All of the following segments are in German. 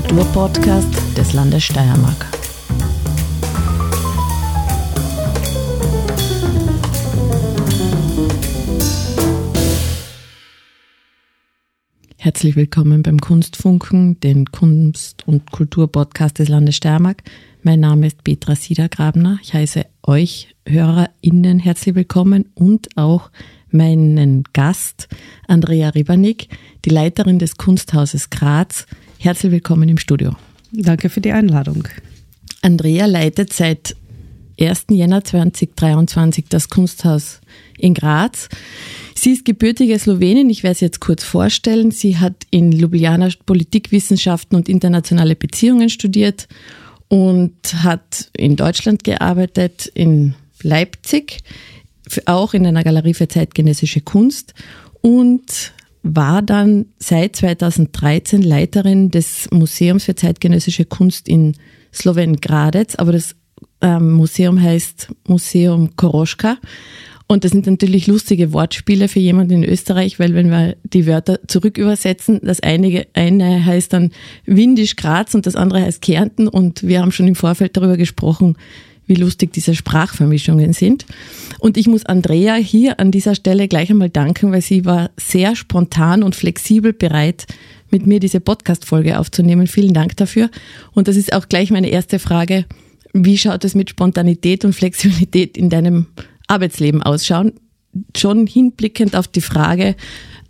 Kulturpodcast des Landes Steiermark. Herzlich willkommen beim Kunstfunken, den Kunst- und Kulturpodcast des Landes Steiermark. Mein Name ist Petra Siedergrabner. Ich heiße euch HörerInnen herzlich willkommen und auch meinen Gast Andrea Ribanik, die Leiterin des Kunsthauses Graz. Herzlich willkommen im Studio. Danke für die Einladung. Andrea leitet seit 1. Jänner 2023 das Kunsthaus in Graz. Sie ist gebürtige Slowenin, ich werde sie jetzt kurz vorstellen. Sie hat in Ljubljana Politikwissenschaften und internationale Beziehungen studiert und hat in Deutschland gearbeitet, in Leipzig, auch in einer Galerie für zeitgenössische Kunst und war dann seit 2013 Leiterin des Museums für zeitgenössische Kunst in Slowen Gradec, aber das ähm, Museum heißt Museum Koroschka. Und das sind natürlich lustige Wortspiele für jemanden in Österreich, weil wenn wir die Wörter zurück übersetzen, das eine, eine heißt dann Windisch Graz und das andere heißt Kärnten und wir haben schon im Vorfeld darüber gesprochen, wie lustig diese Sprachvermischungen sind. Und ich muss Andrea hier an dieser Stelle gleich einmal danken, weil sie war sehr spontan und flexibel bereit, mit mir diese Podcast-Folge aufzunehmen. Vielen Dank dafür. Und das ist auch gleich meine erste Frage. Wie schaut es mit Spontanität und Flexibilität in deinem Arbeitsleben ausschauen? Schon hinblickend auf die Frage,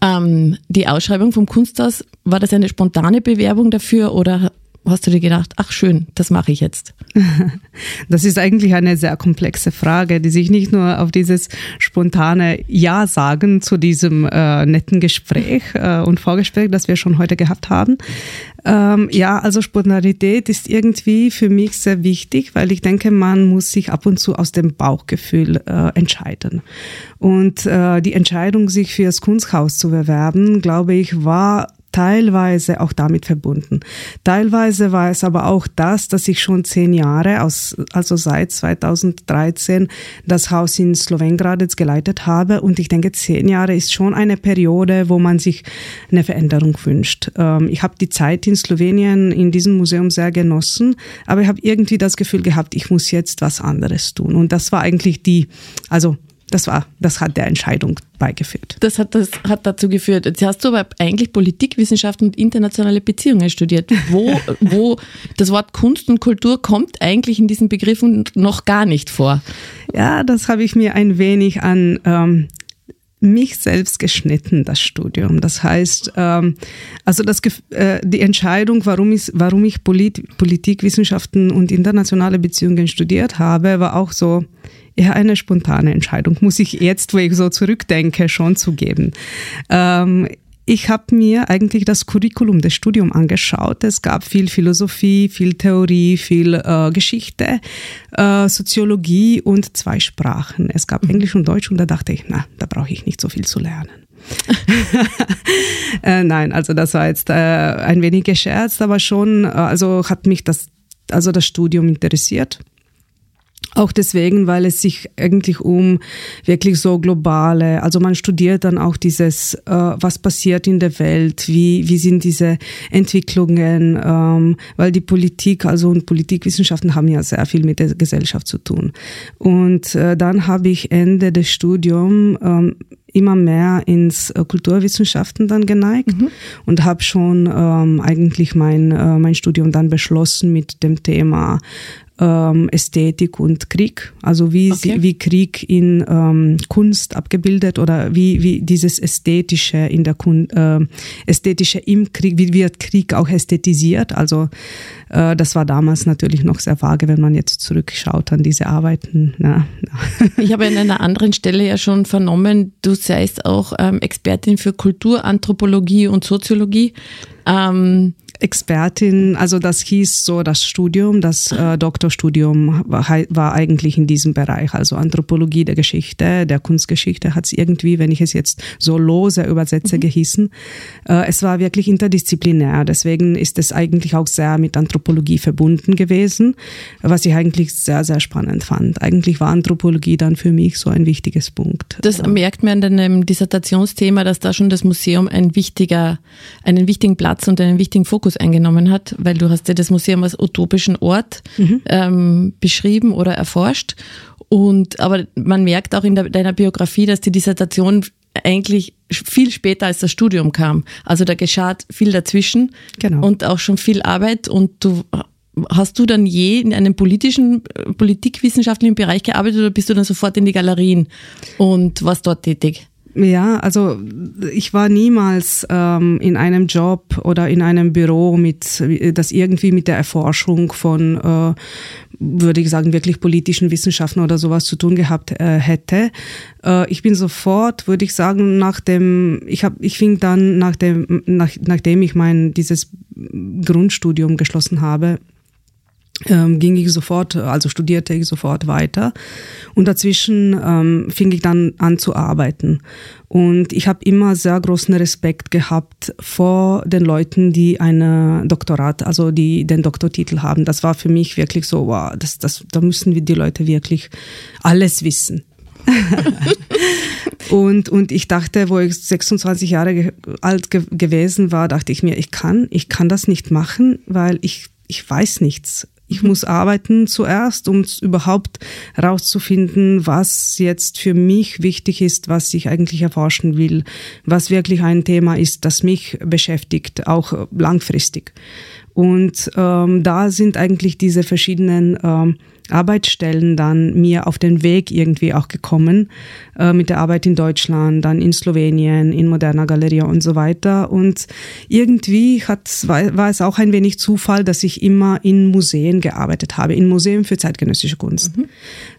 ähm, die Ausschreibung vom Kunsthaus, war das eine spontane Bewerbung dafür oder hast du dir gedacht, ach schön, das mache ich jetzt? Das ist eigentlich eine sehr komplexe Frage, die sich nicht nur auf dieses spontane Ja sagen zu diesem äh, netten Gespräch äh, und Vorgespräch, das wir schon heute gehabt haben. Ähm, ja, also Spontanität ist irgendwie für mich sehr wichtig, weil ich denke, man muss sich ab und zu aus dem Bauchgefühl äh, entscheiden. Und äh, die Entscheidung, sich für das Kunsthaus zu bewerben, glaube ich, war teilweise auch damit verbunden. Teilweise war es aber auch das, dass ich schon zehn Jahre, aus, also seit 2013, das Haus in Slowengradec geleitet habe. Und ich denke, zehn Jahre ist schon eine Periode, wo man sich eine Veränderung wünscht. Ähm, ich habe die Zeit in Slowenien in diesem Museum sehr genossen, aber ich habe irgendwie das Gefühl gehabt, ich muss jetzt was anderes tun. Und das war eigentlich die, also das war, das hat der Entscheidung beigeführt. Das hat, das hat dazu geführt. Jetzt hast du aber eigentlich Politikwissenschaften und internationale Beziehungen studiert. Wo, wo das Wort Kunst und Kultur kommt eigentlich in diesen Begriffen noch gar nicht vor. Ja, das habe ich mir ein wenig an ähm, mich selbst geschnitten, das Studium. Das heißt, ähm, also das, äh, die Entscheidung, warum ich, warum ich Polit Politikwissenschaften und internationale Beziehungen studiert habe, war auch so, eher eine spontane Entscheidung, muss ich jetzt, wo ich so zurückdenke, schon zugeben. Ähm, ich habe mir eigentlich das Curriculum des Studiums angeschaut. Es gab viel Philosophie, viel Theorie, viel äh, Geschichte, äh, Soziologie und zwei Sprachen. Es gab mhm. Englisch und Deutsch und da dachte ich, na, da brauche ich nicht so viel zu lernen. äh, nein, also das war jetzt äh, ein wenig gescherzt, aber schon, äh, also hat mich das, also das Studium interessiert. Auch deswegen, weil es sich eigentlich um wirklich so globale, also man studiert dann auch dieses, äh, was passiert in der Welt, wie, wie sind diese Entwicklungen, ähm, weil die Politik, also und Politikwissenschaften haben ja sehr viel mit der Gesellschaft zu tun. Und äh, dann habe ich Ende des Studiums ähm, immer mehr ins äh, Kulturwissenschaften dann geneigt mhm. und habe schon ähm, eigentlich mein, äh, mein Studium dann beschlossen mit dem Thema ähm, Ästhetik und Krieg. Also wie, okay. sie, wie Krieg in ähm, Kunst abgebildet oder wie, wie dieses Ästhetische in der Kunst, äh, Ästhetische im Krieg, wie wird Krieg auch ästhetisiert. Also äh, das war damals natürlich noch sehr vage, wenn man jetzt zurückschaut an diese Arbeiten. Ja. Ich habe an einer anderen Stelle ja schon vernommen, du seist auch ähm, Expertin für Kulturanthropologie und Soziologie. Ähm, Expertin, also das hieß so das Studium, das äh, Doktorstudium war, war, eigentlich in diesem Bereich, also Anthropologie der Geschichte, der Kunstgeschichte hat es irgendwie, wenn ich es jetzt so lose übersetze, mhm. gehießen. Äh, es war wirklich interdisziplinär, deswegen ist es eigentlich auch sehr mit Anthropologie verbunden gewesen, was ich eigentlich sehr, sehr spannend fand. Eigentlich war Anthropologie dann für mich so ein wichtiges Punkt. Das merkt man an deinem Dissertationsthema, dass da schon das Museum ein wichtiger, einen wichtigen Platz und einen wichtigen Fokus Fokus eingenommen hat, weil du hast ja das Museum als utopischen Ort mhm. ähm, beschrieben oder erforscht. Und aber man merkt auch in der, deiner Biografie, dass die Dissertation eigentlich viel später als das Studium kam. Also da geschah viel dazwischen genau. und auch schon viel Arbeit und du Hast du dann je in einem politischen, politikwissenschaftlichen Bereich gearbeitet oder bist du dann sofort in die Galerien und warst dort tätig? Ja, also ich war niemals ähm, in einem Job oder in einem Büro mit, das irgendwie mit der Erforschung von, äh, würde ich sagen, wirklich politischen Wissenschaften oder sowas zu tun gehabt äh, hätte. Äh, ich bin sofort, würde ich sagen, nach dem, ich habe, ich fing dann nach dem, nach, nachdem ich mein dieses Grundstudium geschlossen habe, ähm, ging ich sofort, also studierte ich sofort weiter. Und dazwischen ähm, fing ich dann an zu arbeiten. Und ich habe immer sehr großen Respekt gehabt vor den Leuten, die eine Doktorat, also die den Doktortitel haben. Das war für mich wirklich so, wow, das, das, da müssen wir die Leute wirklich alles wissen. und, und ich dachte, wo ich 26 Jahre alt ge gewesen war, dachte ich mir, ich kann, ich kann das nicht machen, weil ich, ich weiß nichts. Ich muss arbeiten zuerst, um überhaupt herauszufinden, was jetzt für mich wichtig ist, was ich eigentlich erforschen will, was wirklich ein Thema ist, das mich beschäftigt, auch langfristig. Und ähm, da sind eigentlich diese verschiedenen ähm, Arbeitsstellen dann mir auf den Weg irgendwie auch gekommen, äh, mit der Arbeit in Deutschland, dann in Slowenien, in Moderna Galeria und so weiter. Und irgendwie hat, war, war es auch ein wenig Zufall, dass ich immer in Museen gearbeitet habe, in Museen für zeitgenössische Kunst. Mhm.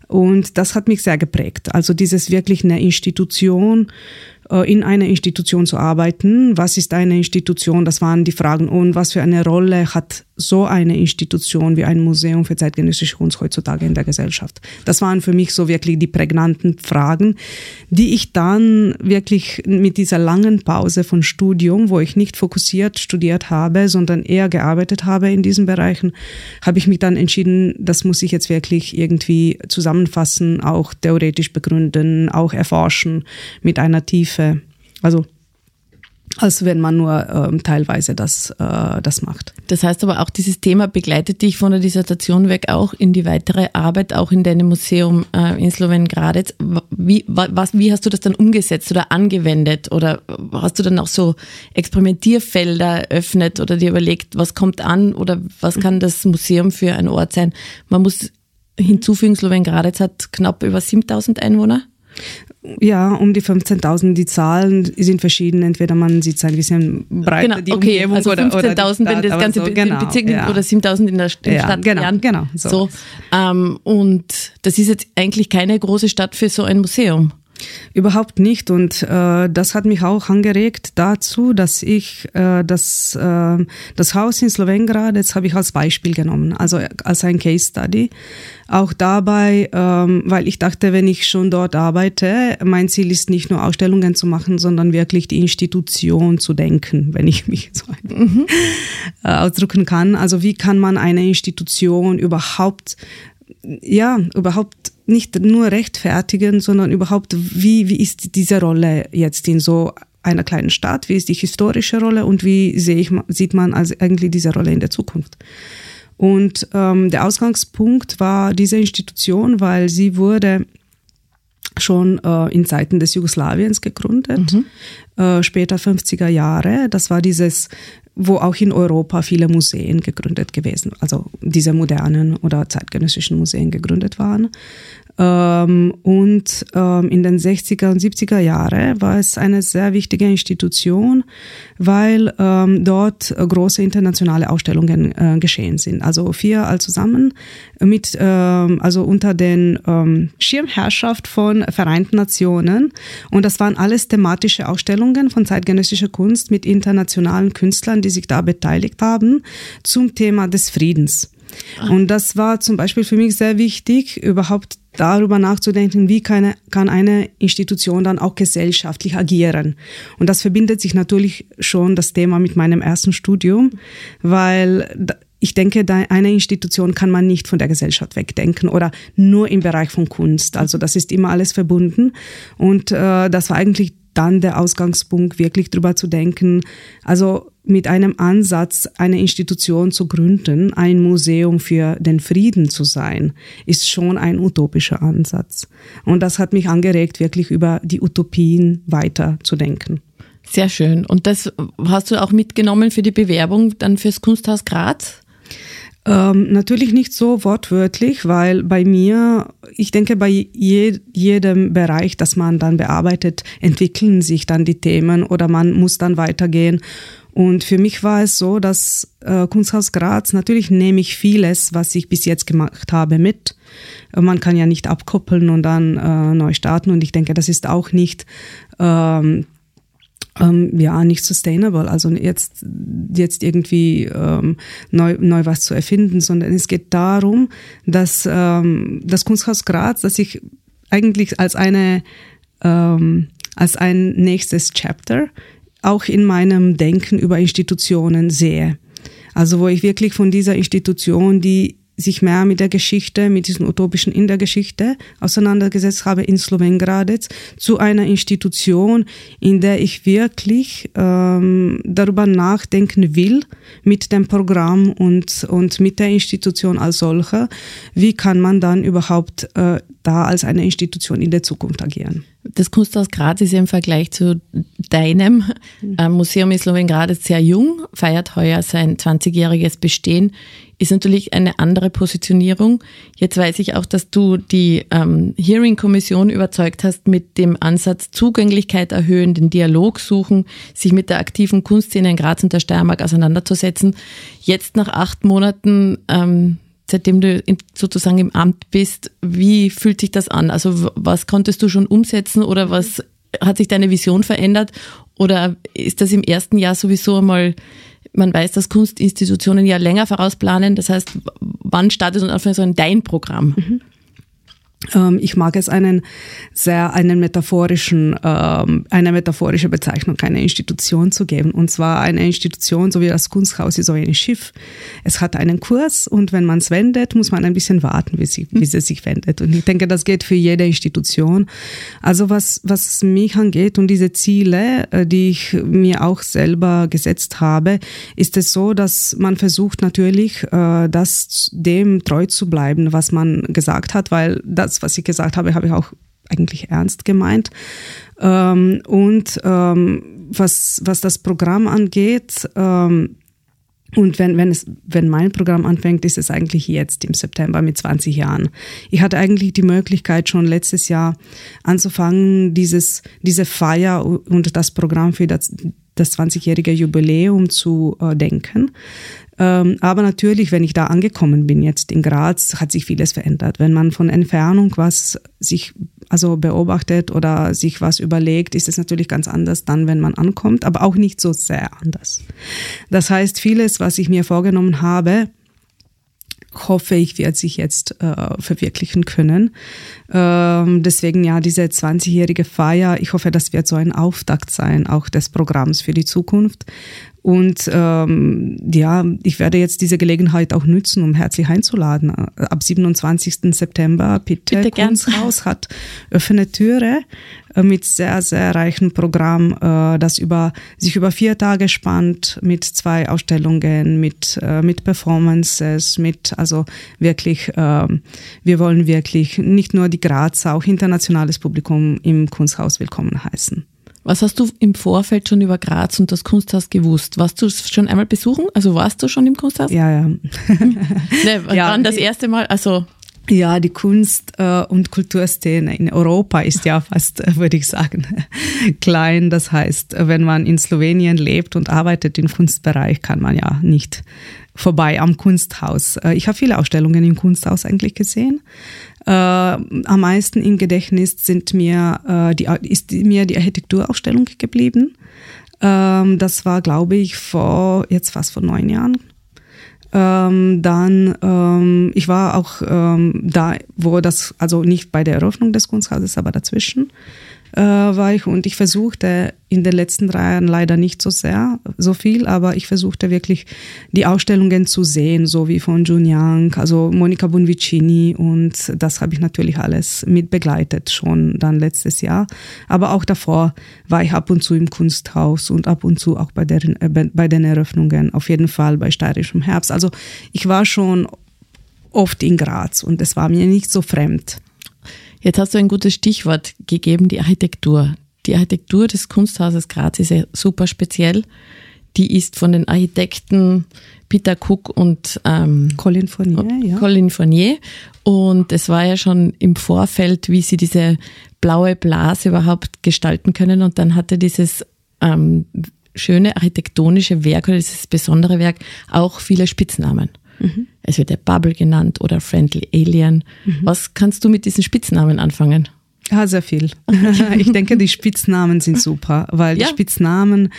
Und das hat mich sehr geprägt. Also dieses wirklich eine Institution, in einer Institution zu arbeiten. Was ist eine Institution? Das waren die Fragen. Und was für eine Rolle hat so eine Institution wie ein Museum für zeitgenössische Kunst heutzutage in der Gesellschaft? Das waren für mich so wirklich die prägnanten Fragen, die ich dann wirklich mit dieser langen Pause von Studium, wo ich nicht fokussiert studiert habe, sondern eher gearbeitet habe in diesen Bereichen, habe ich mich dann entschieden, das muss ich jetzt wirklich irgendwie zusammenfassen, auch theoretisch begründen, auch erforschen mit einer Tiefe. Also als wenn man nur ähm, teilweise das, äh, das macht. Das heißt aber auch, dieses Thema begleitet dich von der Dissertation weg auch in die weitere Arbeit, auch in deinem Museum äh, in Slowen Gradec. Wie, was, wie hast du das dann umgesetzt oder angewendet? Oder hast du dann auch so Experimentierfelder eröffnet oder dir überlegt, was kommt an oder was kann das Museum für ein Ort sein? Man muss hinzufügen, Slowen Gradec hat knapp über 7000 Einwohner. Ja, um die 15.000. Die Zahlen sind verschieden. Entweder man sieht es ein bisschen breiter, genau, die okay, Umgebung also 15.000, wenn das ganze so, genau, Bezirk ja. oder 7.000 in der in ja, Stadt. Genau, Jan. genau. So. so ähm, und das ist jetzt eigentlich keine große Stadt für so ein Museum. Überhaupt nicht. Und äh, das hat mich auch angeregt dazu, dass ich äh, das, äh, das Haus in Slowengrad, jetzt habe ich als Beispiel genommen, also als ein Case Study. Auch dabei, ähm, weil ich dachte, wenn ich schon dort arbeite, mein Ziel ist nicht nur Ausstellungen zu machen, sondern wirklich die Institution zu denken, wenn ich mich so mhm. ausdrücken kann. Also wie kann man eine Institution überhaupt ja, überhaupt nicht nur rechtfertigen, sondern überhaupt, wie, wie ist diese Rolle jetzt in so einer kleinen Stadt? Wie ist die historische Rolle und wie sehe ich, sieht man also eigentlich diese Rolle in der Zukunft? Und ähm, der Ausgangspunkt war diese Institution, weil sie wurde schon äh, in Zeiten des Jugoslawiens gegründet, mhm. äh, später 50er Jahre. Das war dieses wo auch in Europa viele Museen gegründet gewesen, also diese modernen oder zeitgenössischen Museen gegründet waren. Ähm, und ähm, in den 60er und 70er Jahren war es eine sehr wichtige Institution, weil ähm, dort große internationale Ausstellungen äh, geschehen sind. Also vier all zusammen mit, also unter den Schirmherrschaft von Vereinten Nationen. Und das waren alles thematische Ausstellungen von zeitgenössischer Kunst mit internationalen Künstlern, die sich da beteiligt haben, zum Thema des Friedens. Und das war zum Beispiel für mich sehr wichtig, überhaupt darüber nachzudenken, wie kann, eine Institution dann auch gesellschaftlich agieren. Und das verbindet sich natürlich schon das Thema mit meinem ersten Studium, weil ich denke, eine Institution kann man nicht von der Gesellschaft wegdenken oder nur im Bereich von Kunst. Also das ist immer alles verbunden. Und äh, das war eigentlich dann der Ausgangspunkt, wirklich drüber zu denken. Also mit einem Ansatz, eine Institution zu gründen, ein Museum für den Frieden zu sein, ist schon ein utopischer Ansatz. Und das hat mich angeregt, wirklich über die Utopien weiter zu denken. Sehr schön. Und das hast du auch mitgenommen für die Bewerbung dann fürs Kunsthaus Graz? Ähm, natürlich nicht so wortwörtlich, weil bei mir, ich denke, bei je, jedem Bereich, das man dann bearbeitet, entwickeln sich dann die Themen oder man muss dann weitergehen. Und für mich war es so, dass äh, Kunsthaus Graz, natürlich nehme ich vieles, was ich bis jetzt gemacht habe, mit. Man kann ja nicht abkoppeln und dann äh, neu starten. Und ich denke, das ist auch nicht ähm, ähm, ja nicht sustainable, also jetzt jetzt irgendwie ähm, neu neu was zu erfinden, sondern es geht darum, dass ähm, das Kunsthaus Graz, dass ich eigentlich als eine ähm, als ein nächstes Chapter auch in meinem Denken über Institutionen sehe. Also wo ich wirklich von dieser Institution, die sich mehr mit der Geschichte, mit diesen utopischen in der Geschichte auseinandergesetzt habe in Slowengradec zu einer Institution, in der ich wirklich ähm, darüber nachdenken will mit dem Programm und, und mit der Institution als solcher, wie kann man dann überhaupt äh, da als eine Institution in der Zukunft agieren. Das Kunsthaus Graz ist im Vergleich zu deinem äh, Museum in Slowengradec sehr jung, feiert heuer sein 20-jähriges Bestehen ist natürlich eine andere Positionierung. Jetzt weiß ich auch, dass du die ähm, Hearing-Kommission überzeugt hast mit dem Ansatz Zugänglichkeit erhöhen, den Dialog suchen, sich mit der aktiven Kunstszene in Graz und der Steiermark auseinanderzusetzen. Jetzt nach acht Monaten, ähm, seitdem du sozusagen im Amt bist, wie fühlt sich das an? Also was konntest du schon umsetzen oder was hat sich deine Vision verändert? Oder ist das im ersten Jahr sowieso einmal man weiß, dass Kunstinstitutionen ja länger vorausplanen. Das heißt, wann startet und so ein dein Programm? Mhm. Ähm, ich mag es einen sehr einen metaphorischen ähm, eine metaphorische Bezeichnung eine Institution zu geben. Und zwar eine Institution so wie das Kunsthaus ist so ein Schiff. Es hat einen Kurs und wenn man es wendet muss man ein bisschen warten wie sie wie sie sich wendet. Und ich denke das geht für jede Institution. Also was was mich angeht und diese Ziele äh, die ich mir auch selber gesetzt habe ist es so dass man versucht natürlich äh, das dem treu zu bleiben was man gesagt hat weil das das, was ich gesagt habe, habe ich auch eigentlich ernst gemeint. Ähm, und ähm, was, was das Programm angeht, ähm, und wenn, wenn, es, wenn mein Programm anfängt, ist es eigentlich jetzt im September mit 20 Jahren. Ich hatte eigentlich die Möglichkeit, schon letztes Jahr anzufangen, dieses, diese Feier und das Programm für das, das 20-jährige Jubiläum zu äh, denken. Ähm, aber natürlich, wenn ich da angekommen bin jetzt in Graz, hat sich vieles verändert. Wenn man von Entfernung was sich also beobachtet oder sich was überlegt, ist es natürlich ganz anders dann, wenn man ankommt, aber auch nicht so sehr anders. Das heißt, vieles, was ich mir vorgenommen habe, hoffe ich, wird sich jetzt äh, verwirklichen können. Ähm, deswegen ja, diese 20-jährige Feier, ich hoffe, das wird so ein Auftakt sein, auch des Programms für die Zukunft. Und ähm, ja, ich werde jetzt diese Gelegenheit auch nutzen, um herzlich einzuladen. Ab 27. September, bitte, bitte Kunsthaus hat offene Türe äh, mit sehr, sehr reichen Programm, äh, das über, sich über vier Tage spannt, mit zwei Ausstellungen, mit, äh, mit Performances, mit, also wirklich, äh, wir wollen wirklich nicht nur die Grazer, auch internationales Publikum im Kunsthaus willkommen heißen. Was hast du im Vorfeld schon über Graz und das Kunsthaus gewusst? Warst du schon einmal besuchen? Also warst du schon im Kunsthaus? Ja, ja. ne, ja das erste Mal? Also ja, die Kunst- äh, und Kulturszene in Europa ist ja fast, äh, würde ich sagen, klein. Das heißt, wenn man in Slowenien lebt und arbeitet im Kunstbereich, kann man ja nicht vorbei am Kunsthaus. Äh, ich habe viele Ausstellungen im Kunsthaus eigentlich gesehen. Äh, am meisten im Gedächtnis sind mir, äh, die, ist mir die Architekturausstellung geblieben. Ähm, das war, glaube ich, vor jetzt fast vor neun Jahren. Ähm, dann, ähm, ich war auch ähm, da, wo das, also nicht bei der Eröffnung des Kunsthauses, aber dazwischen. Äh, war ich und ich versuchte in den letzten drei Jahren leider nicht so sehr, so viel, aber ich versuchte wirklich die Ausstellungen zu sehen, so wie von Jun Yang, also Monica Bonvicini und das habe ich natürlich alles mit begleitet schon dann letztes Jahr. Aber auch davor war ich ab und zu im Kunsthaus und ab und zu auch bei, der, äh, bei den Eröffnungen, auf jeden Fall bei Steirischem Herbst. Also ich war schon oft in Graz und es war mir nicht so fremd. Jetzt hast du ein gutes Stichwort gegeben, die Architektur. Die Architektur des Kunsthauses Graz ist ja super speziell. Die ist von den Architekten Peter Cook und ähm, Colin Fournier, ja. Colin Fournier. Und es war ja schon im Vorfeld, wie sie diese blaue Blase überhaupt gestalten können. Und dann hatte dieses ähm, schöne architektonische Werk oder dieses besondere Werk auch viele Spitznamen. Mhm. Es wird der Bubble genannt oder Friendly Alien. Mhm. Was kannst du mit diesen Spitznamen anfangen? Ja, sehr viel. ich denke, die Spitznamen sind super, weil ja. die Spitznamen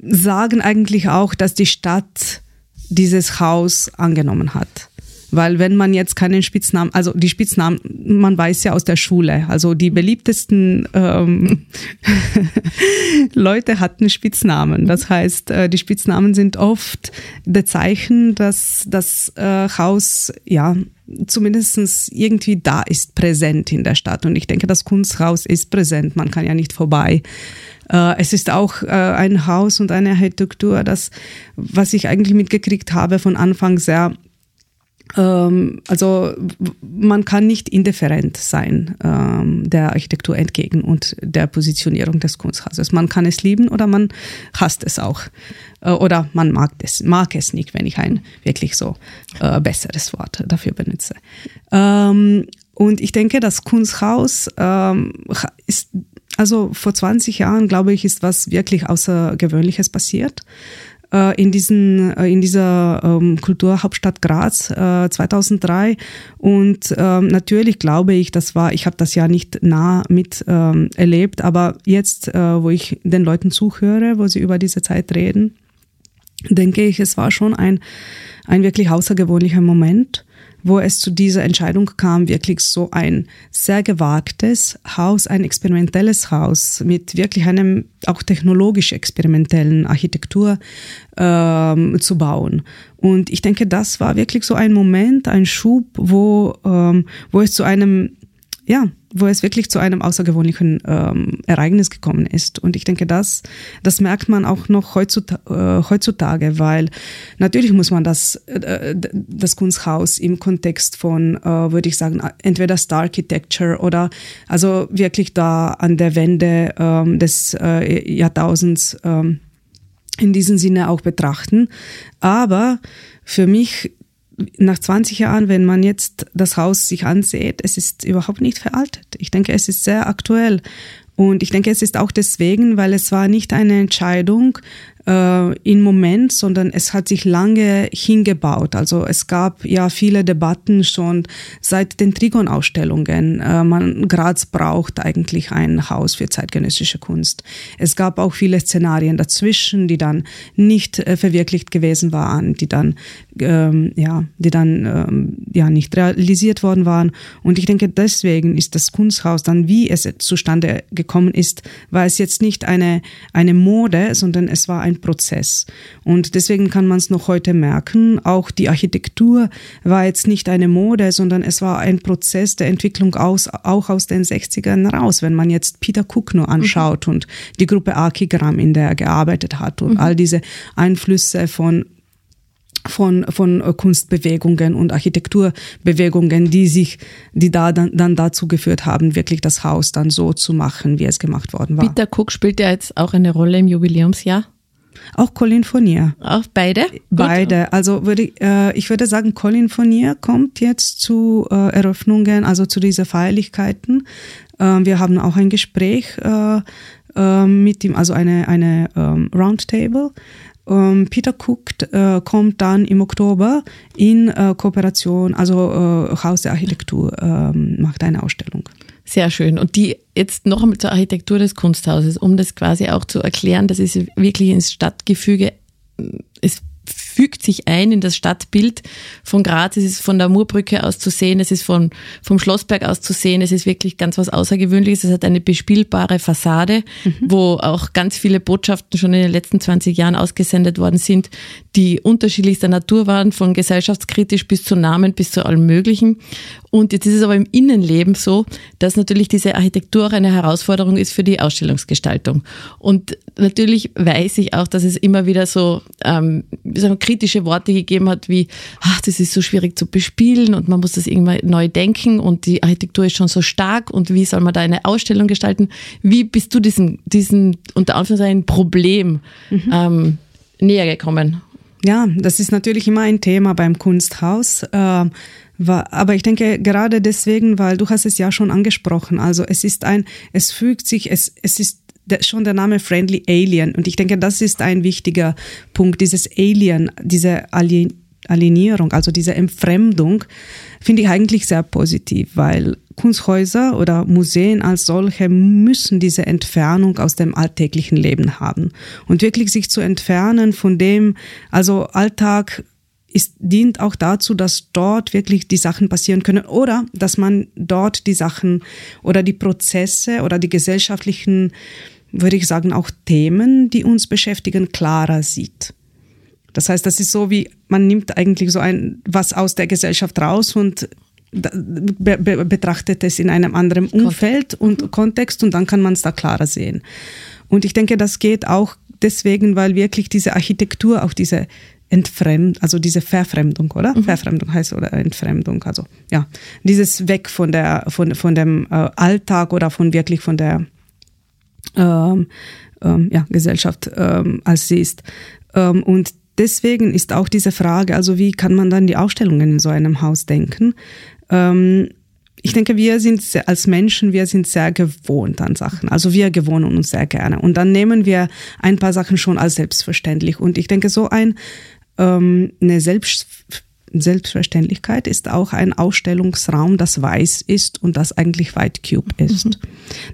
sagen eigentlich auch, dass die Stadt dieses Haus angenommen hat. Weil wenn man jetzt keinen Spitznamen, also die Spitznamen, man weiß ja aus der Schule, also die beliebtesten ähm, Leute hatten Spitznamen. Das heißt, äh, die Spitznamen sind oft der Zeichen, dass das äh, Haus ja zumindest irgendwie da ist, präsent in der Stadt. Und ich denke, das Kunsthaus ist präsent, man kann ja nicht vorbei. Äh, es ist auch äh, ein Haus und eine Architektur, das, was ich eigentlich mitgekriegt habe, von Anfang sehr also man kann nicht indifferent sein ähm, der Architektur entgegen und der Positionierung des Kunsthauses. Man kann es lieben oder man hasst es auch. Äh, oder man mag es, mag es nicht, wenn ich ein wirklich so äh, besseres Wort dafür benutze. Ähm, und ich denke, das Kunsthaus ähm, ist, also vor 20 Jahren, glaube ich, ist was wirklich Außergewöhnliches passiert. Äh, in, diesen, äh, in dieser ähm, Kulturhauptstadt Graz äh, 2003. Und ähm, natürlich glaube ich, das war, ich habe das ja nicht nah mit ähm, erlebt, aber jetzt, äh, wo ich den Leuten zuhöre, wo sie über diese Zeit reden, denke ich, es war schon ein, ein wirklich außergewöhnlicher Moment wo es zu dieser Entscheidung kam, wirklich so ein sehr gewagtes Haus, ein experimentelles Haus mit wirklich einem auch technologisch experimentellen Architektur ähm, zu bauen. Und ich denke, das war wirklich so ein Moment, ein Schub, wo, ähm, wo es zu einem ja, wo es wirklich zu einem außergewöhnlichen ähm, Ereignis gekommen ist. Und ich denke, das, das merkt man auch noch heutzutage, äh, heutzutage weil natürlich muss man das, äh, das Kunsthaus im Kontext von, äh, würde ich sagen, entweder Star Architecture oder also wirklich da an der Wende ähm, des äh, Jahrtausends ähm, in diesem Sinne auch betrachten. Aber für mich nach 20 Jahren, wenn man jetzt das Haus sich ansieht, es ist überhaupt nicht veraltet. Ich denke, es ist sehr aktuell. Und ich denke, es ist auch deswegen, weil es war nicht eine Entscheidung, äh, im Moment, sondern es hat sich lange hingebaut. Also es gab ja viele Debatten schon seit den Trigon-Ausstellungen. Äh, man, Graz braucht eigentlich ein Haus für zeitgenössische Kunst. Es gab auch viele Szenarien dazwischen, die dann nicht äh, verwirklicht gewesen waren, die dann ähm, ja, die dann ähm, ja nicht realisiert worden waren. Und ich denke, deswegen ist das Kunsthaus dann, wie es zustande gekommen ist, war es jetzt nicht eine eine Mode, sondern es war ein Prozess. Und deswegen kann man es noch heute merken. Auch die Architektur war jetzt nicht eine Mode, sondern es war ein Prozess der Entwicklung aus, auch aus den 60ern raus. Wenn man jetzt Peter Cook nur anschaut mhm. und die Gruppe Archigramm, in der er gearbeitet hat und mhm. all diese Einflüsse von von, von Kunstbewegungen und Architekturbewegungen, die sich, die da dann, dann dazu geführt haben, wirklich das Haus dann so zu machen, wie es gemacht worden war. Peter Cook spielt ja jetzt auch eine Rolle im Jubiläumsjahr. Auch Colin Fournier. Auch beide? Beide. Gut. Also würde äh, ich würde sagen, Colin Fournier kommt jetzt zu äh, Eröffnungen, also zu diesen Feierlichkeiten. Äh, wir haben auch ein Gespräch äh, äh, mit ihm, also eine, eine ähm, Roundtable. Ähm, Peter Cook äh, kommt dann im Oktober in äh, Kooperation, also äh, Haus der Architektur ähm, macht eine Ausstellung. Sehr schön. Und die jetzt noch einmal zur Architektur des Kunsthauses, um das quasi auch zu erklären, das ist wirklich ins Stadtgefüge, es fügt sich ein in das Stadtbild von Graz. Es ist von der Murbrücke aus zu sehen, es ist von, vom Schlossberg aus zu sehen. Es ist wirklich ganz was Außergewöhnliches. Es hat eine bespielbare Fassade, mhm. wo auch ganz viele Botschaften schon in den letzten 20 Jahren ausgesendet worden sind, die unterschiedlichster Natur waren, von gesellschaftskritisch bis zu Namen bis zu allem Möglichen. Und jetzt ist es aber im Innenleben so, dass natürlich diese Architektur auch eine Herausforderung ist für die Ausstellungsgestaltung. Und natürlich weiß ich auch, dass es immer wieder so ähm, wir, kritische Worte gegeben hat, wie, ach, das ist so schwierig zu bespielen und man muss das irgendwann neu denken und die Architektur ist schon so stark und wie soll man da eine Ausstellung gestalten? Wie bist du diesem, diesem unter Anführungszeichen Problem mhm. ähm, näher gekommen? Ja, das ist natürlich immer ein Thema beim Kunsthaus. Äh, aber ich denke gerade deswegen, weil du hast es ja schon angesprochen. Also es ist ein, es fügt sich, es, es ist schon der Name Friendly Alien. Und ich denke, das ist ein wichtiger Punkt. Dieses Alien, diese Alien, Alienierung, also diese Entfremdung, finde ich eigentlich sehr positiv, weil Kunsthäuser oder Museen als solche müssen diese Entfernung aus dem alltäglichen Leben haben. Und wirklich sich zu entfernen von dem, also Alltag ist, dient auch dazu, dass dort wirklich die Sachen passieren können oder dass man dort die Sachen oder die Prozesse oder die gesellschaftlichen, würde ich sagen, auch Themen, die uns beschäftigen, klarer sieht. Das heißt, das ist so wie, man nimmt eigentlich so ein, was aus der Gesellschaft raus und be be betrachtet es in einem anderen Umfeld und Kontext und dann kann man es da klarer sehen. Und ich denke, das geht auch deswegen, weil wirklich diese Architektur, auch diese Entfremd, also diese Verfremdung, oder? Mhm. Verfremdung heißt oder Entfremdung, also ja, dieses Weg von der von von dem äh, Alltag oder von wirklich von der ähm, ähm, ja, Gesellschaft ähm, als sie ist. Ähm, und deswegen ist auch diese Frage, also wie kann man dann die Ausstellungen in so einem Haus denken? Ähm, ich denke, wir sind als Menschen, wir sind sehr gewohnt an Sachen. Also wir gewohnen uns sehr gerne. Und dann nehmen wir ein paar Sachen schon als selbstverständlich. Und ich denke, so ein ähm, eine Selbst Selbstverständlichkeit ist auch ein Ausstellungsraum, das weiß ist und das eigentlich White Cube mhm. ist. Mhm.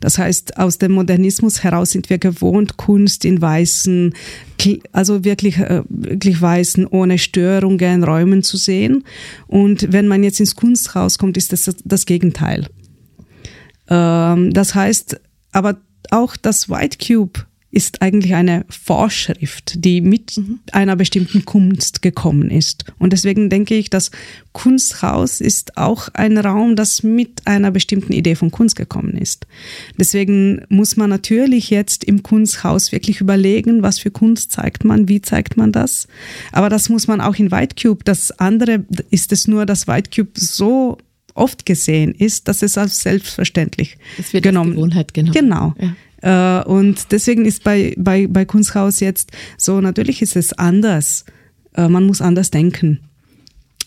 Das heißt, aus dem Modernismus heraus sind wir gewohnt, Kunst in weißen, also wirklich, äh, wirklich weißen, ohne Störungen Räumen zu sehen. Und wenn man jetzt ins Kunsthaus kommt, ist das das Gegenteil. Ähm, das heißt, aber auch das White Cube ist eigentlich eine Vorschrift, die mit mhm. einer bestimmten Kunst gekommen ist. Und deswegen denke ich, das Kunsthaus ist auch ein Raum, das mit einer bestimmten Idee von Kunst gekommen ist. Deswegen muss man natürlich jetzt im Kunsthaus wirklich überlegen, was für Kunst zeigt man, wie zeigt man das. Aber das muss man auch in White Cube. Das andere ist es nur, dass White Cube so oft gesehen ist, dass es als selbstverständlich es wird genommen. Als Gewohnheit genommen. Genau. Ja. Äh, und deswegen ist bei, bei, bei Kunsthaus jetzt so, natürlich ist es anders. Äh, man muss anders denken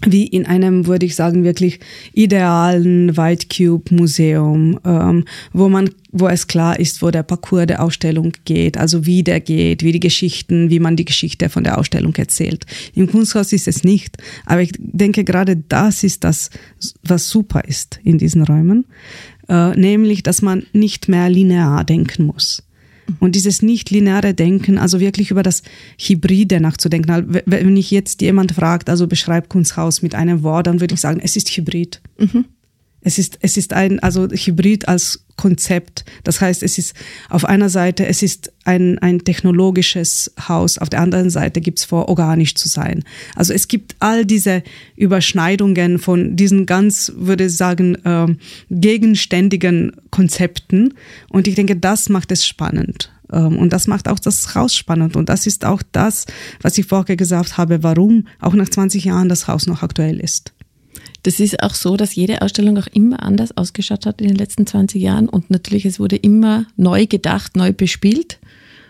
wie in einem, würde ich sagen, wirklich idealen White Cube Museum, ähm, wo man, wo es klar ist, wo der Parcours der Ausstellung geht, also wie der geht, wie die Geschichten, wie man die Geschichte von der Ausstellung erzählt. Im Kunsthaus ist es nicht, aber ich denke gerade das ist das, was super ist in diesen Räumen, äh, nämlich, dass man nicht mehr linear denken muss. Und dieses nicht-lineare Denken, also wirklich über das Hybride nachzudenken. Wenn ich jetzt jemand fragt, also beschreibt Kunsthaus mit einem Wort, dann würde ich sagen, es ist Hybrid. Mhm. Es ist, es ist ein, also Hybrid als Konzept. Das heißt, es ist auf einer Seite, es ist ein, ein technologisches Haus, auf der anderen Seite gibt es vor, organisch zu sein. Also es gibt all diese Überschneidungen von diesen ganz, würde ich sagen, äh, gegenständigen Konzepten. Und ich denke, das macht es spannend. Ähm, und das macht auch das Haus spannend. Und das ist auch das, was ich vorher gesagt habe, warum auch nach 20 Jahren das Haus noch aktuell ist. Das ist auch so, dass jede Ausstellung auch immer anders ausgeschaut hat in den letzten 20 Jahren und natürlich es wurde immer neu gedacht, neu bespielt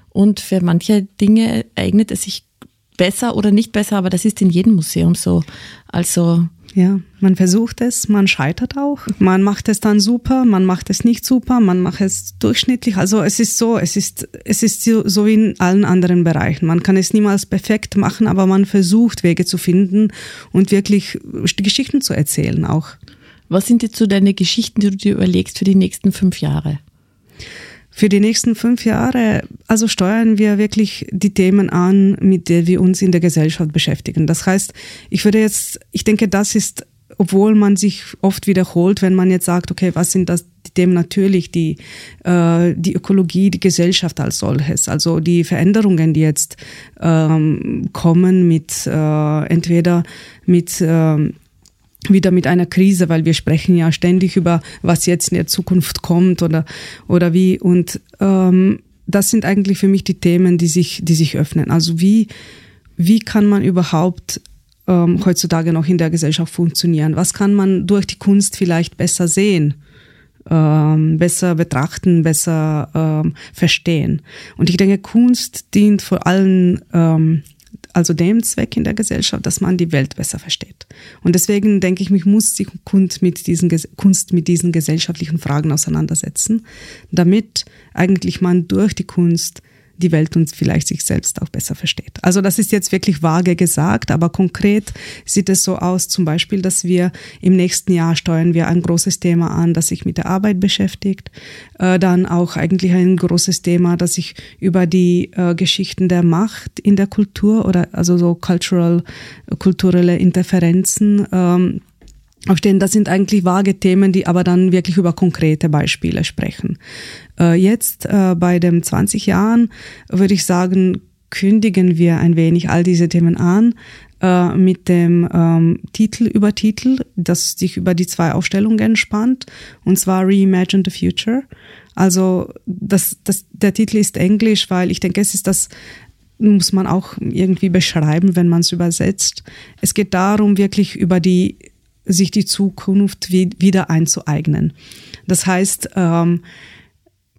und für manche Dinge eignet es sich besser oder nicht besser, aber das ist in jedem Museum so. Also ja, man versucht es, man scheitert auch. Man macht es dann super, man macht es nicht super, man macht es durchschnittlich. Also es ist so, es ist, es ist so wie in allen anderen Bereichen. Man kann es niemals perfekt machen, aber man versucht Wege zu finden und wirklich Geschichten zu erzählen auch. Was sind jetzt so deine Geschichten, die du dir überlegst für die nächsten fünf Jahre? Für die nächsten fünf Jahre, also steuern wir wirklich die Themen an, mit denen wir uns in der Gesellschaft beschäftigen. Das heißt, ich würde jetzt, ich denke, das ist, obwohl man sich oft wiederholt, wenn man jetzt sagt, okay, was sind das die Themen natürlich, die, äh, die Ökologie, die Gesellschaft als solches, also die Veränderungen, die jetzt ähm, kommen mit äh, entweder mit äh, wieder mit einer Krise, weil wir sprechen ja ständig über, was jetzt in der Zukunft kommt oder, oder wie. Und ähm, das sind eigentlich für mich die Themen, die sich, die sich öffnen. Also wie, wie kann man überhaupt ähm, heutzutage noch in der Gesellschaft funktionieren? Was kann man durch die Kunst vielleicht besser sehen? Ähm, besser betrachten, besser ähm, verstehen. Und ich denke, Kunst dient vor allem ähm, also dem Zweck in der Gesellschaft, dass man die Welt besser versteht. Und deswegen denke ich, mich muss Kunst mit diesen, Kunst mit diesen gesellschaftlichen Fragen auseinandersetzen, damit eigentlich man durch die Kunst die Welt und vielleicht sich selbst auch besser versteht. Also das ist jetzt wirklich vage gesagt, aber konkret sieht es so aus, zum Beispiel, dass wir im nächsten Jahr steuern wir ein großes Thema an, das sich mit der Arbeit beschäftigt. Äh, dann auch eigentlich ein großes Thema, das sich über die äh, Geschichten der Macht in der Kultur oder also so cultural, kulturelle Interferenzen ähm, aufstehen. Das sind eigentlich vage Themen, die aber dann wirklich über konkrete Beispiele sprechen. Äh, jetzt äh, bei den 20 Jahren würde ich sagen, kündigen wir ein wenig all diese Themen an äh, mit dem ähm, Titel über Titel, das sich über die zwei Aufstellungen spannt, und zwar Reimagine the Future. Also das, das, der Titel ist Englisch, weil ich denke, es ist das muss man auch irgendwie beschreiben, wenn man es übersetzt. Es geht darum, wirklich über die sich die Zukunft wieder einzueignen. Das heißt, ähm,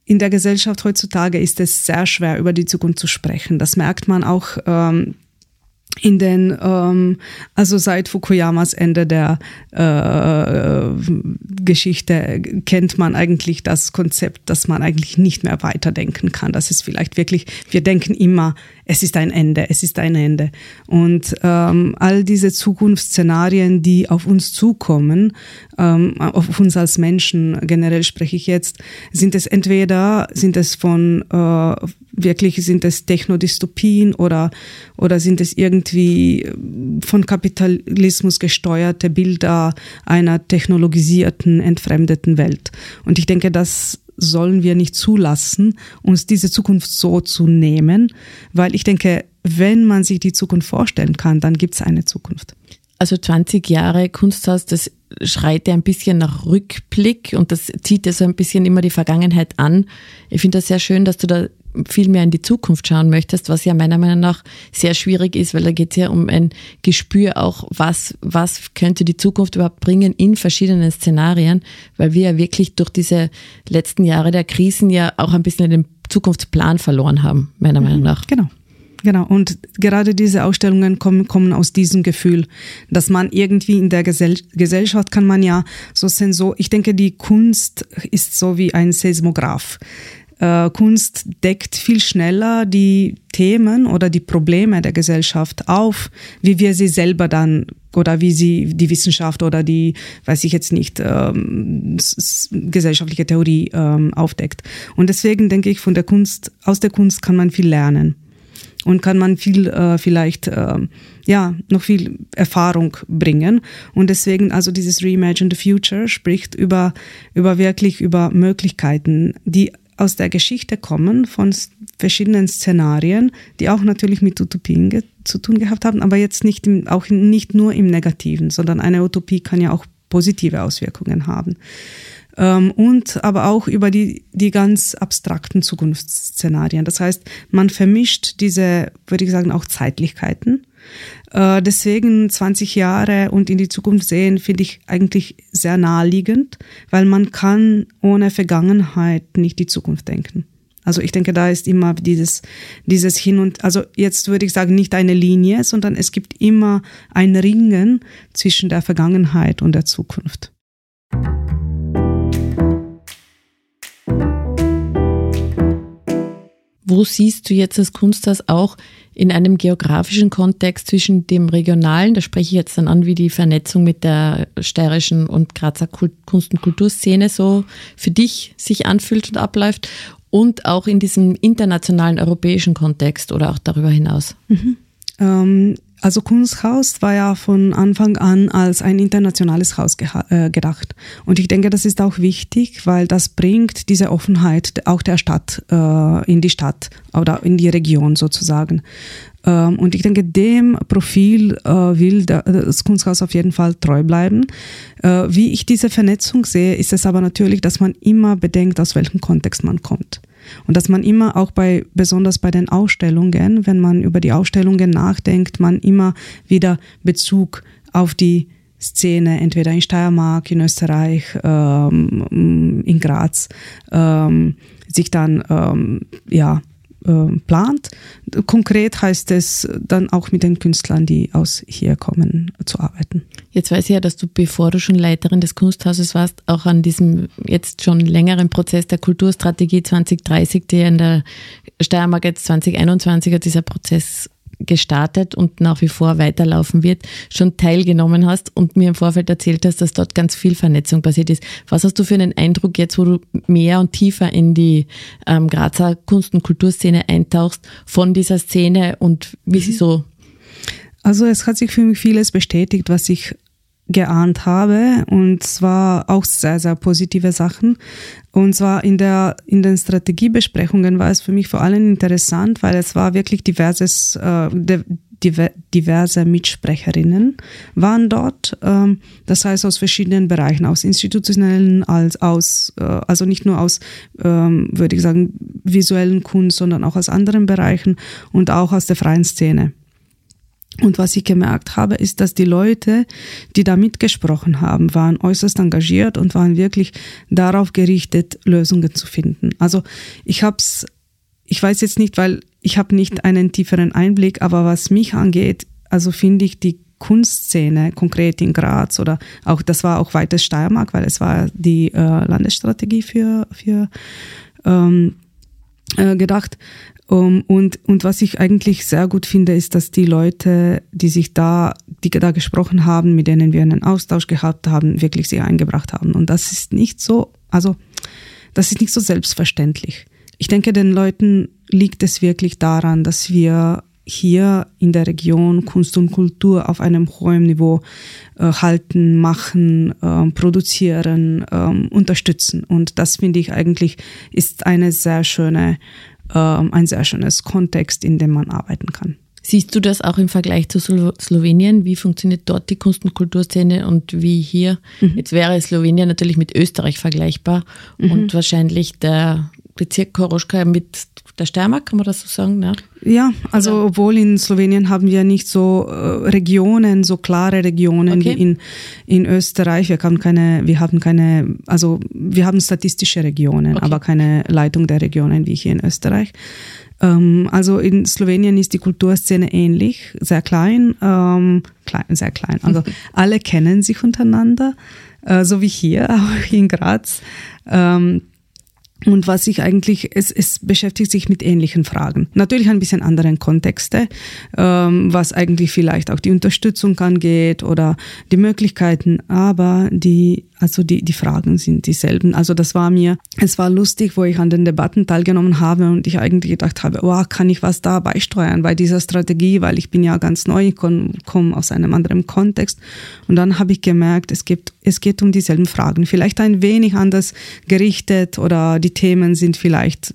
in der Gesellschaft heutzutage ist es sehr schwer, über die Zukunft zu sprechen. Das merkt man auch ähm, in den, ähm, also seit Fukuyamas Ende der äh, Geschichte kennt man eigentlich das Konzept, dass man eigentlich nicht mehr weiterdenken kann. Das ist vielleicht wirklich, wir denken immer, es ist ein Ende, es ist ein Ende. Und ähm, all diese Zukunftsszenarien, die auf uns zukommen, ähm, auf uns als Menschen, generell spreche ich jetzt, sind es entweder, sind es von äh, wirklich sind es Technodystopien oder, oder sind es irgendwie von Kapitalismus gesteuerte Bilder einer technologisierten, entfremdeten Welt. Und ich denke, das sollen wir nicht zulassen, uns diese Zukunft so zu nehmen, weil ich denke, wenn man sich die Zukunft vorstellen kann, dann gibt es eine Zukunft. Also 20 Jahre Kunsthaus, das schreit ja ein bisschen nach Rückblick und das zieht ja so ein bisschen immer die Vergangenheit an. Ich finde das sehr schön, dass du da viel mehr in die Zukunft schauen möchtest, was ja meiner Meinung nach sehr schwierig ist, weil da geht es ja um ein Gespür auch, was, was könnte die Zukunft überhaupt bringen in verschiedenen Szenarien, weil wir ja wirklich durch diese letzten Jahre der Krisen ja auch ein bisschen den Zukunftsplan verloren haben, meiner Meinung mhm. nach. Genau. Genau, und gerade diese Ausstellungen kommen, kommen aus diesem Gefühl, dass man irgendwie in der Gesell Gesellschaft kann man ja so Sensor, ich denke, die Kunst ist so wie ein Seismograph äh, Kunst deckt viel schneller die Themen oder die Probleme der Gesellschaft auf, wie wir sie selber dann oder wie sie die Wissenschaft oder die, weiß ich jetzt nicht, ähm, gesellschaftliche Theorie ähm, aufdeckt. Und deswegen denke ich, von der Kunst, aus der Kunst kann man viel lernen und kann man viel äh, vielleicht äh, ja noch viel Erfahrung bringen und deswegen also dieses Reimagine the Future spricht über über wirklich über Möglichkeiten die aus der Geschichte kommen von verschiedenen Szenarien, die auch natürlich mit Utopien zu tun gehabt haben, aber jetzt nicht im, auch nicht nur im Negativen, sondern eine Utopie kann ja auch positive Auswirkungen haben. Ähm, und aber auch über die, die ganz abstrakten Zukunftsszenarien. Das heißt, man vermischt diese, würde ich sagen, auch Zeitlichkeiten äh, deswegen 20 Jahre und in die Zukunft sehen, finde ich eigentlich sehr naheliegend, weil man kann ohne Vergangenheit nicht die Zukunft denken. Also ich denke, da ist immer dieses, dieses Hin und, also jetzt würde ich sagen, nicht eine Linie, sondern es gibt immer ein Ringen zwischen der Vergangenheit und der Zukunft. Wo siehst du jetzt das Kunsthaus auch in einem geografischen Kontext zwischen dem regionalen, da spreche ich jetzt dann an, wie die Vernetzung mit der steirischen und Grazer Kunst- und Kulturszene so für dich sich anfühlt und abläuft und auch in diesem internationalen europäischen Kontext oder auch darüber hinaus? Mhm. Ähm, also Kunsthaus war ja von Anfang an als ein internationales Haus äh, gedacht. Und ich denke, das ist auch wichtig, weil das bringt diese Offenheit auch der Stadt äh, in die Stadt oder in die Region sozusagen. Ähm, und ich denke, dem Profil äh, will das Kunsthaus auf jeden Fall treu bleiben. Äh, wie ich diese Vernetzung sehe, ist es aber natürlich, dass man immer bedenkt, aus welchem Kontext man kommt. Und dass man immer auch bei, besonders bei den Ausstellungen, wenn man über die Ausstellungen nachdenkt, man immer wieder Bezug auf die Szene, entweder in Steiermark, in Österreich, ähm, in Graz, ähm, sich dann ähm, ja äh, plant. Konkret heißt es dann auch mit den Künstlern, die aus hier kommen, zu arbeiten. Jetzt weiß ich ja, dass du, bevor du schon Leiterin des Kunsthauses warst, auch an diesem jetzt schon längeren Prozess der Kulturstrategie 2030, der in der Steiermark jetzt 2021 hat dieser Prozess gestartet und nach wie vor weiterlaufen wird, schon teilgenommen hast und mir im Vorfeld erzählt hast, dass dort ganz viel Vernetzung passiert ist. Was hast du für einen Eindruck jetzt, wo du mehr und tiefer in die ähm, Grazer Kunst- und Kulturszene eintauchst von dieser Szene und wie sie so also es hat sich für mich vieles bestätigt, was ich geahnt habe und zwar auch sehr, sehr positive Sachen. Und zwar in, der, in den Strategiebesprechungen war es für mich vor allem interessant, weil es war wirklich diverses, äh, diverse Mitsprecherinnen waren dort, ähm, das heißt aus verschiedenen Bereichen, aus institutionellen, als aus, äh, also nicht nur aus, ähm, würde ich sagen, visuellen Kunst, sondern auch aus anderen Bereichen und auch aus der freien Szene. Und was ich gemerkt habe, ist, dass die Leute, die da mitgesprochen haben, waren äußerst engagiert und waren wirklich darauf gerichtet, Lösungen zu finden. Also ich hab's, ich weiß jetzt nicht, weil ich habe nicht einen tieferen Einblick, aber was mich angeht, also finde ich die Kunstszene konkret in Graz oder auch das war auch weites Steiermark, weil es war die äh, Landesstrategie für für ähm, äh, gedacht. Um, und, und was ich eigentlich sehr gut finde, ist, dass die Leute, die sich da, die da gesprochen haben, mit denen wir einen Austausch gehabt haben, wirklich sich eingebracht haben. Und das ist nicht so, also, das ist nicht so selbstverständlich. Ich denke, den Leuten liegt es wirklich daran, dass wir hier in der Region Kunst und Kultur auf einem hohen Niveau äh, halten, machen, äh, produzieren, äh, unterstützen. Und das finde ich eigentlich ist eine sehr schöne ähm, ein sehr schönes Kontext, in dem man arbeiten kann. Siehst du das auch im Vergleich zu Slowenien? Wie funktioniert dort die Kunst- und Kulturszene und wie hier? Mhm. Jetzt wäre Slowenien natürlich mit Österreich vergleichbar mhm. und wahrscheinlich der Bezirk Koroschka mit der Steiermark, kann man das so sagen? Ja, ja also Oder? obwohl in Slowenien haben wir nicht so äh, Regionen, so klare Regionen okay. wie in, in Österreich. Wir haben keine, wir haben keine, also wir haben statistische Regionen, okay. aber keine Leitung der Regionen wie hier in Österreich. Ähm, also in Slowenien ist die Kulturszene ähnlich, sehr klein, ähm, klein sehr klein. Also alle kennen sich untereinander, äh, so wie hier, auch in Graz. Ähm, und was sich eigentlich, es, es beschäftigt sich mit ähnlichen Fragen. Natürlich ein bisschen anderen Kontexte, ähm, was eigentlich vielleicht auch die Unterstützung angeht oder die Möglichkeiten, aber die also die, die Fragen sind dieselben. Also das war mir, es war lustig, wo ich an den Debatten teilgenommen habe und ich eigentlich gedacht habe, oh, kann ich was da beisteuern bei dieser Strategie, weil ich bin ja ganz neu, komme komm aus einem anderen Kontext. Und dann habe ich gemerkt, es gibt, es geht um dieselben Fragen. Vielleicht ein wenig anders gerichtet oder die Themen sind vielleicht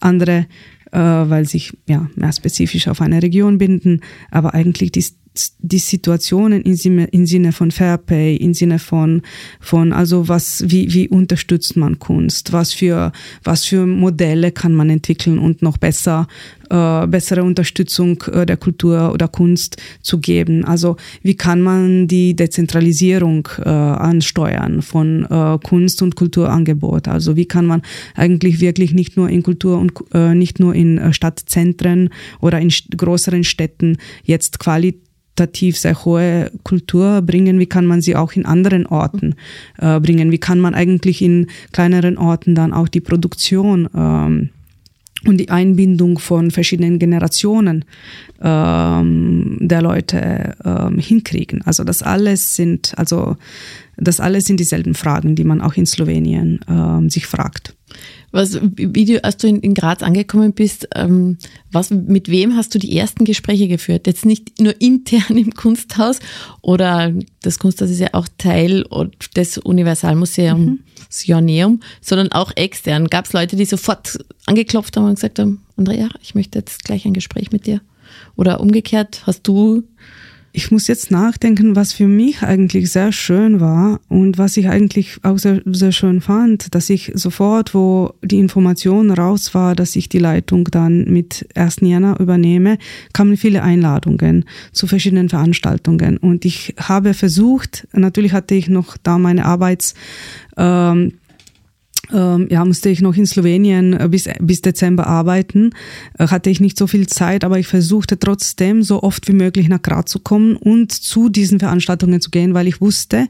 andere, äh, weil sich ja mehr spezifisch auf eine Region binden. Aber eigentlich die die Situationen im Sinne, im Sinne von Fair Pay, im Sinne von, von also was, wie, wie unterstützt man Kunst, was für, was für Modelle kann man entwickeln und noch besser, äh, bessere Unterstützung äh, der Kultur oder Kunst zu geben. Also wie kann man die Dezentralisierung äh, ansteuern von äh, Kunst und Kulturangebot? Also wie kann man eigentlich wirklich nicht nur in Kultur und äh, nicht nur in äh, Stadtzentren oder in größeren Städten jetzt Qualität qualitativ sehr hohe Kultur bringen, wie kann man sie auch in anderen Orten äh, bringen, wie kann man eigentlich in kleineren Orten dann auch die Produktion ähm, und die Einbindung von verschiedenen Generationen ähm, der Leute ähm, hinkriegen. Also das alles sind, also das alles sind dieselben Fragen, die man auch in Slowenien ähm, sich fragt. Was, wie du, als du in, in Graz angekommen bist, ähm, was, mit wem hast du die ersten Gespräche geführt? Jetzt nicht nur intern im Kunsthaus oder das Kunsthaus ist ja auch Teil des Universalmuseums mhm. Sondern auch extern. Gab es Leute, die sofort angeklopft haben und gesagt haben, Andrea, ich möchte jetzt gleich ein Gespräch mit dir? Oder umgekehrt, hast du ich muss jetzt nachdenken, was für mich eigentlich sehr schön war und was ich eigentlich auch sehr, sehr schön fand, dass ich sofort, wo die Information raus war, dass ich die Leitung dann mit 1. Jänner übernehme, kamen viele Einladungen zu verschiedenen Veranstaltungen. Und ich habe versucht, natürlich hatte ich noch da meine Arbeits, ähm, ja, musste ich noch in Slowenien äh, bis, bis Dezember arbeiten. Äh, hatte ich nicht so viel Zeit, aber ich versuchte trotzdem so oft wie möglich nach Graz zu kommen und zu diesen Veranstaltungen zu gehen, weil ich wusste,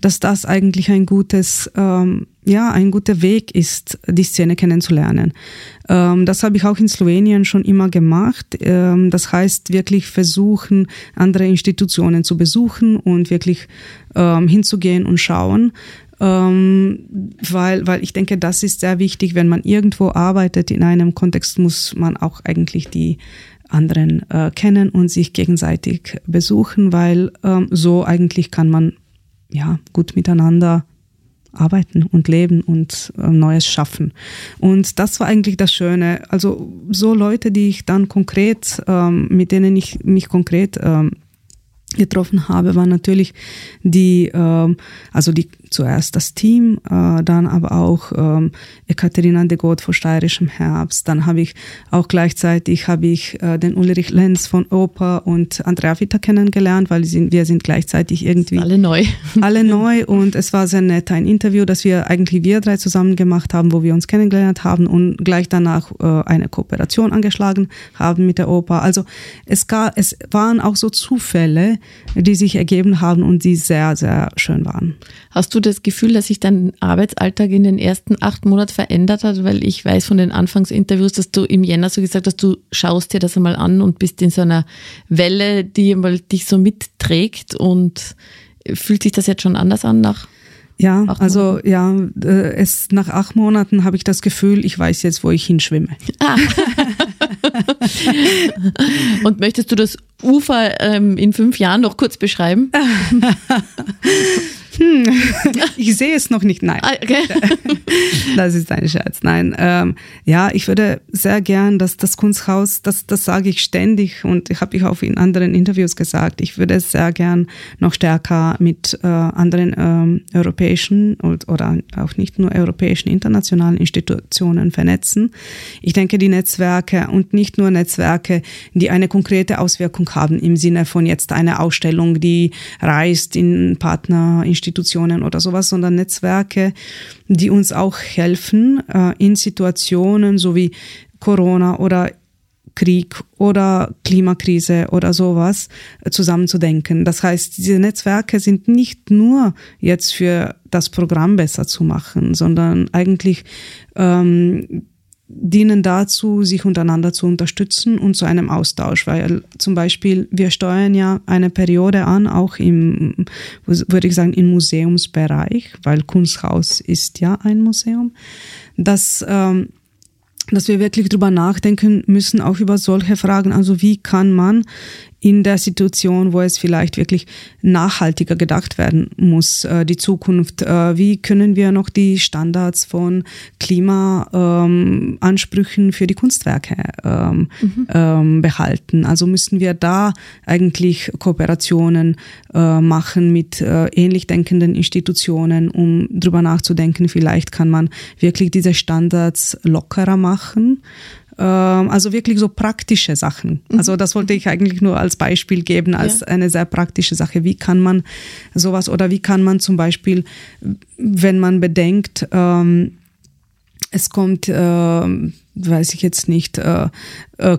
dass das eigentlich ein gutes, ähm, ja, ein guter Weg ist, die Szene kennenzulernen. Ähm, das habe ich auch in Slowenien schon immer gemacht. Ähm, das heißt, wirklich versuchen, andere Institutionen zu besuchen und wirklich ähm, hinzugehen und schauen ähm, weil, weil ich denke, das ist sehr wichtig, wenn man irgendwo arbeitet in einem Kontext, muss man auch eigentlich die anderen äh, kennen und sich gegenseitig besuchen, weil ähm, so eigentlich kann man ja gut miteinander arbeiten und leben und äh, Neues schaffen. Und das war eigentlich das Schöne. Also so Leute, die ich dann konkret, ähm, mit denen ich mich konkret ähm, getroffen habe, waren natürlich die, ähm, also die zuerst das Team, äh, dann aber auch ähm, Ekaterina de Gott von Steirischem Herbst. Dann habe ich auch gleichzeitig habe ich äh, den Ulrich Lenz von Oper und Andrea Witter kennengelernt, weil sind, wir sind gleichzeitig irgendwie alle neu. alle neu und es war sehr nett ein Interview, das wir eigentlich wir drei zusammen gemacht haben, wo wir uns kennengelernt haben und gleich danach äh, eine Kooperation angeschlagen haben mit der Oper. Also es gab, es waren auch so Zufälle, die sich ergeben haben und die sehr, sehr schön waren. Hast du das Gefühl, dass sich dein Arbeitsalltag in den ersten acht Monaten verändert hat? Weil ich weiß von den Anfangsinterviews, dass du im Jänner so gesagt hast, du schaust dir das einmal an und bist in so einer Welle, die dich so mitträgt und fühlt sich das jetzt schon anders an nach ja, also ja, äh, es nach acht Monaten habe ich das Gefühl, ich weiß jetzt, wo ich hinschwimme. Ah. Und möchtest du das Ufer ähm, in fünf Jahren noch kurz beschreiben? hm, ich sehe es noch nicht. Nein. Ah, okay. Das ist ein Scherz. Nein. Ähm, ja, ich würde sehr gern, dass das Kunsthaus, das, das sage ich ständig und ich habe ich auch in anderen Interviews gesagt, ich würde sehr gern noch stärker mit äh, anderen ähm, europäischen und, oder auch nicht nur europäischen, internationalen Institutionen vernetzen. Ich denke, die Netzwerke und nicht nur Netzwerke, die eine konkrete Auswirkung haben im Sinne von jetzt eine Ausstellung, die reist in Partnerinstitutionen Institutionen oder sowas, sondern Netzwerke, die uns auch helfen, äh, in Situationen so wie Corona oder Krieg oder Klimakrise oder sowas äh, zusammenzudenken. Das heißt, diese Netzwerke sind nicht nur jetzt für das Programm besser zu machen, sondern eigentlich ähm, dienen dazu, sich untereinander zu unterstützen und zu einem Austausch, weil zum Beispiel wir steuern ja eine Periode an, auch im, würde ich sagen, im Museumsbereich, weil Kunsthaus ist ja ein Museum, dass ähm, dass wir wirklich drüber nachdenken müssen, auch über solche Fragen. Also wie kann man in der Situation, wo es vielleicht wirklich nachhaltiger gedacht werden muss, äh, die Zukunft. Äh, wie können wir noch die Standards von Klimaansprüchen ähm, für die Kunstwerke ähm, mhm. ähm, behalten? Also müssen wir da eigentlich Kooperationen äh, machen mit äh, ähnlich denkenden Institutionen, um drüber nachzudenken, vielleicht kann man wirklich diese Standards lockerer machen also wirklich so praktische Sachen. Mhm. Also das wollte ich eigentlich nur als Beispiel geben, als ja. eine sehr praktische Sache. Wie kann man sowas oder wie kann man zum Beispiel, wenn man bedenkt, ähm, es kommt, äh, weiß ich jetzt nicht, äh, äh,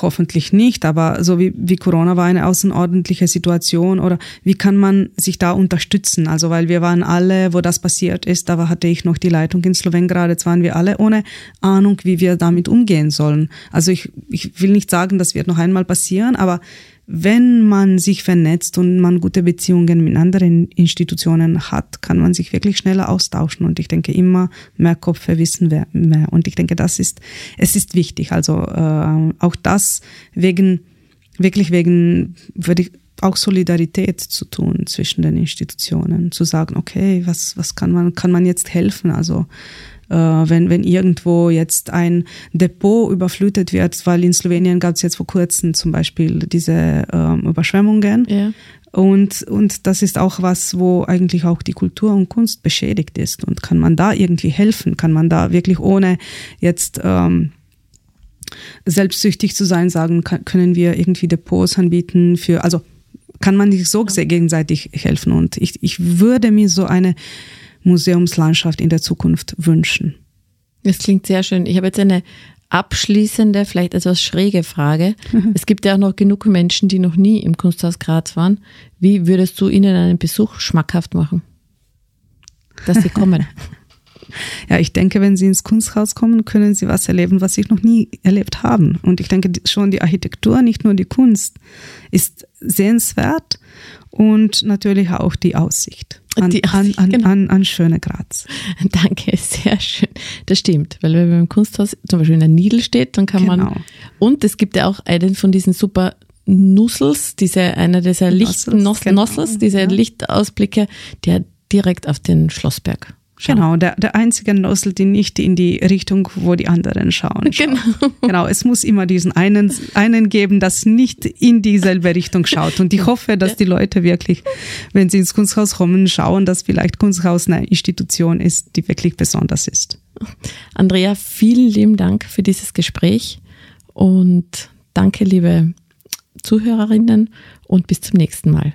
hoffentlich nicht, aber so wie, wie Corona war eine außerordentliche Situation oder wie kann man sich da unterstützen? Also weil wir waren alle, wo das passiert ist, da hatte ich noch die Leitung in Slowenien gerade, jetzt waren wir alle ohne Ahnung, wie wir damit umgehen sollen. Also ich, ich will nicht sagen, das wird noch einmal passieren, aber wenn man sich vernetzt und man gute Beziehungen mit anderen Institutionen hat, kann man sich wirklich schneller austauschen. Und ich denke, immer mehr Köpfe wissen mehr. Und ich denke, das ist, es ist wichtig. Also äh, auch das wegen, wirklich wegen, würde ich auch Solidarität zu tun zwischen den Institutionen, zu sagen, okay, was, was kann man, kann man jetzt helfen? Also äh, wenn, wenn irgendwo jetzt ein Depot überflutet wird, weil in Slowenien gab es jetzt vor kurzem zum Beispiel diese ähm, Überschwemmungen. Ja. Und, und das ist auch was, wo eigentlich auch die Kultur und Kunst beschädigt ist. Und kann man da irgendwie helfen? Kann man da wirklich ohne jetzt ähm, selbstsüchtig zu sein, sagen, kann, können wir irgendwie Depots anbieten für, also kann man sich so gegenseitig helfen. Und ich, ich würde mir so eine Museumslandschaft in der Zukunft wünschen? Das klingt sehr schön. Ich habe jetzt eine abschließende, vielleicht etwas schräge Frage. Es gibt ja auch noch genug Menschen, die noch nie im Kunsthaus Graz waren. Wie würdest du ihnen einen Besuch schmackhaft machen? Dass sie kommen. Ja, ich denke, wenn Sie ins Kunsthaus kommen, können Sie was erleben, was Sie noch nie erlebt haben. Und ich denke, schon die Architektur, nicht nur die Kunst, ist sehenswert und natürlich auch die Aussicht an, die Aussicht, an, an, genau. an, an schöne Graz. Danke, sehr schön. Das stimmt, weil wenn man im Kunsthaus zum Beispiel in der Nidel steht, dann kann genau. man, und es gibt ja auch einen von diesen super Nussels, diese, einer dieser Lichtnossels, genau. diese ja. Lichtausblicke, der direkt auf den Schlossberg Schauen. Genau, der, der einzige Nossel, die nicht in die Richtung, wo die anderen schauen. Genau. Genau, es muss immer diesen einen, einen geben, das nicht in dieselbe Richtung schaut. Und ich hoffe, dass die Leute wirklich, wenn sie ins Kunsthaus kommen, schauen, dass vielleicht Kunsthaus eine Institution ist, die wirklich besonders ist. Andrea, vielen lieben Dank für dieses Gespräch und danke, liebe Zuhörerinnen und bis zum nächsten Mal.